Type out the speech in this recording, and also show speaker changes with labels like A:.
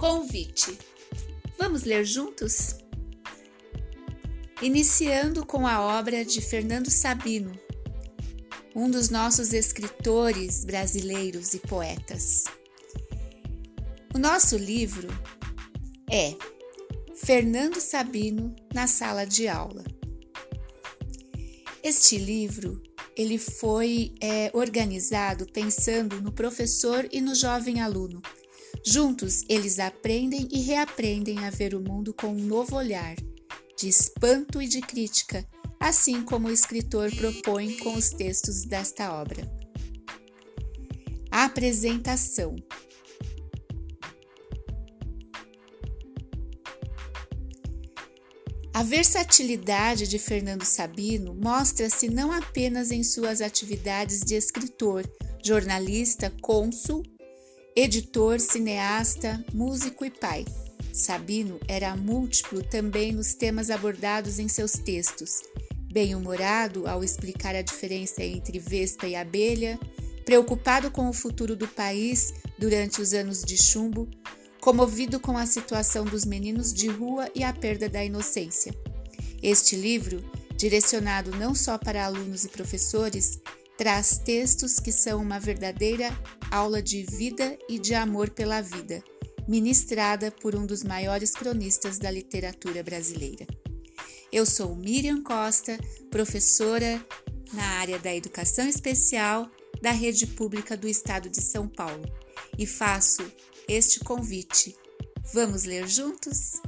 A: Convite. Vamos ler juntos? Iniciando com a obra de Fernando Sabino, um dos nossos escritores brasileiros e poetas. O nosso livro é Fernando Sabino na sala de aula. Este livro ele foi é, organizado pensando no professor e no jovem aluno Juntos, eles aprendem e reaprendem a ver o mundo com um novo olhar, de espanto e de crítica, assim como o escritor propõe com os textos desta obra. Apresentação. A versatilidade de Fernando Sabino mostra-se não apenas em suas atividades de escritor, jornalista, cônsul Editor, cineasta, músico e pai, Sabino era múltiplo também nos temas abordados em seus textos. Bem-humorado ao explicar a diferença entre vespa e abelha, preocupado com o futuro do país durante os anos de chumbo, comovido com a situação dos meninos de rua e a perda da inocência. Este livro, direcionado não só para alunos e professores, traz textos que são uma verdadeira aula de vida e de amor pela vida, ministrada por um dos maiores cronistas da literatura brasileira. Eu sou Miriam Costa, professora na área da educação especial da Rede Pública do Estado de São Paulo, e faço este convite. Vamos ler juntos?